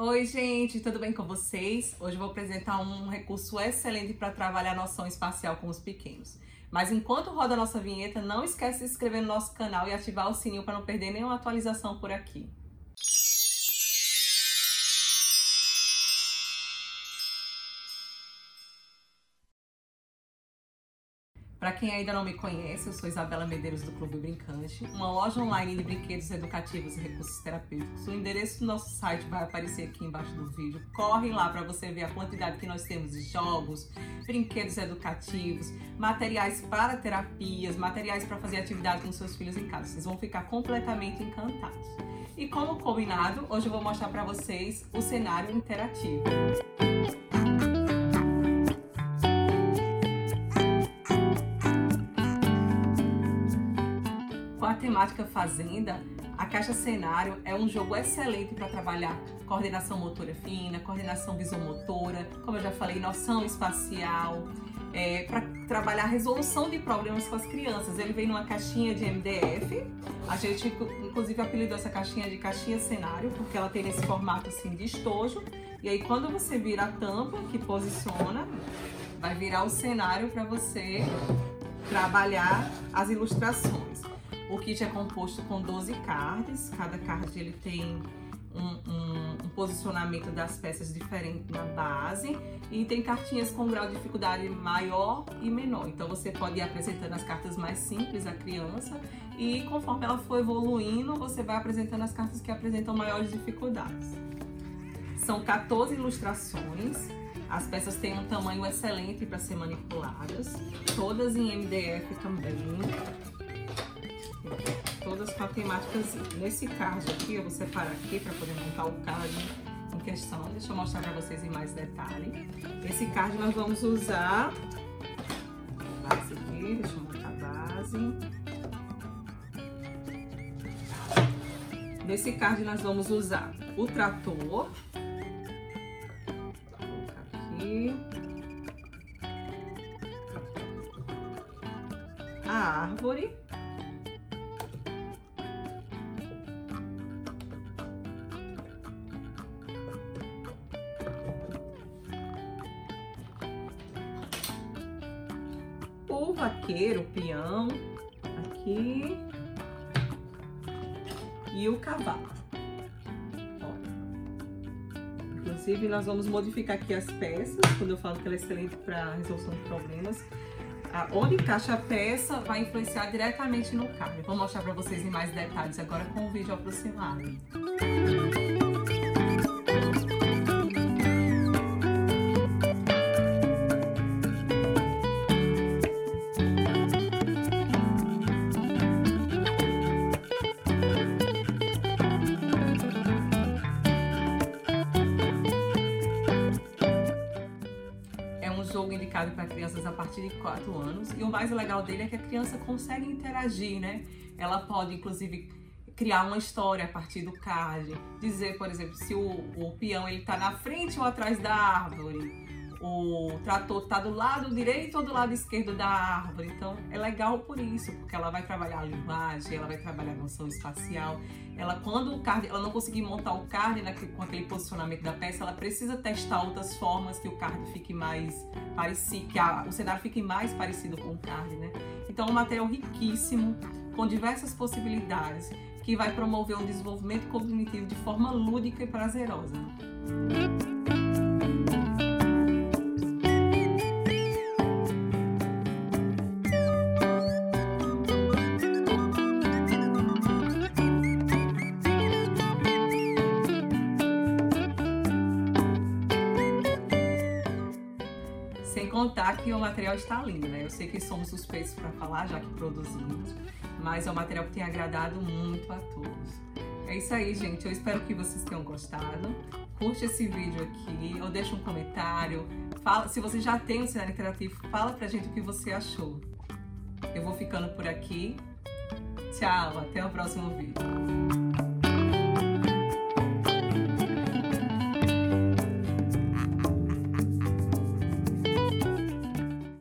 Oi, gente, tudo bem com vocês? Hoje eu vou apresentar um recurso excelente para trabalhar a noção espacial com os pequenos. Mas enquanto roda a nossa vinheta, não esquece de se inscrever no nosso canal e ativar o sininho para não perder nenhuma atualização por aqui. Para quem ainda não me conhece, eu sou Isabela Medeiros do Clube Brincante, uma loja online de brinquedos educativos e recursos terapêuticos. O endereço do nosso site vai aparecer aqui embaixo do vídeo. Corre lá para você ver a quantidade que nós temos de jogos, brinquedos educativos, materiais para terapias, materiais para fazer atividade com seus filhos em casa. Vocês vão ficar completamente encantados. E como combinado, hoje eu vou mostrar para vocês o cenário interativo. Temática fazenda, a caixa cenário é um jogo excelente para trabalhar coordenação motora fina, coordenação visomotora, como eu já falei, noção espacial, é, para trabalhar resolução de problemas com as crianças. Ele vem numa caixinha de MDF. A gente, inclusive, apelidou essa caixinha de caixinha cenário, porque ela tem esse formato assim de estojo. E aí, quando você vira a tampa que posiciona, vai virar o cenário para você trabalhar as ilustrações. O kit é composto com 12 cards, cada card ele tem um, um, um, posicionamento das peças diferente na base. E tem cartinhas com grau de dificuldade maior e menor. Então você pode ir apresentando as cartas mais simples à criança. E conforme ela for evoluindo, você vai apresentando as cartas que apresentam maiores dificuldades. São 14 ilustrações, as peças têm um tamanho excelente para ser manipuladas, todas em MDF também todas com a temática Nesse card aqui, eu vou separar aqui para poder montar o card em questão. Deixa eu mostrar para vocês em mais detalhe. Esse card nós vamos usar base aqui, deixa eu montar a base. Nesse card nós vamos usar o trator. Aqui. A árvore. O vaqueiro, o peão, aqui, e o cavalo. Ó. Inclusive, nós vamos modificar aqui as peças, quando eu falo que ela é excelente para resolução de problemas. Onde encaixa a peça vai influenciar diretamente no carro. Vou mostrar para vocês em mais detalhes agora com o vídeo aproximado. Jogo indicado para crianças a partir de 4 anos. E o mais legal dele é que a criança consegue interagir, né? Ela pode, inclusive, criar uma história a partir do card. Dizer, por exemplo, se o, o peão ele tá na frente ou atrás da árvore o trator está do lado direito ou do lado esquerdo da árvore. Então é legal por isso, porque ela vai trabalhar a linguagem, ela vai trabalhar a noção espacial. Ela, quando o card, ela não conseguir montar o card né, com aquele posicionamento da peça, ela precisa testar outras formas que o card fique mais parecido, que a, o cenário fique mais parecido com o card, né? Então é um material riquíssimo, com diversas possibilidades, que vai promover um desenvolvimento cognitivo de forma lúdica e prazerosa. Contar que o material está lindo, né? Eu sei que somos suspeitos para falar, já que produzimos, mas é um material que tem agradado muito a todos. É isso aí, gente. Eu espero que vocês tenham gostado. Curte esse vídeo aqui, ou deixa um comentário. Fala, se você já tem um cenário interativo, fala pra gente o que você achou. Eu vou ficando por aqui. Tchau, até o próximo vídeo.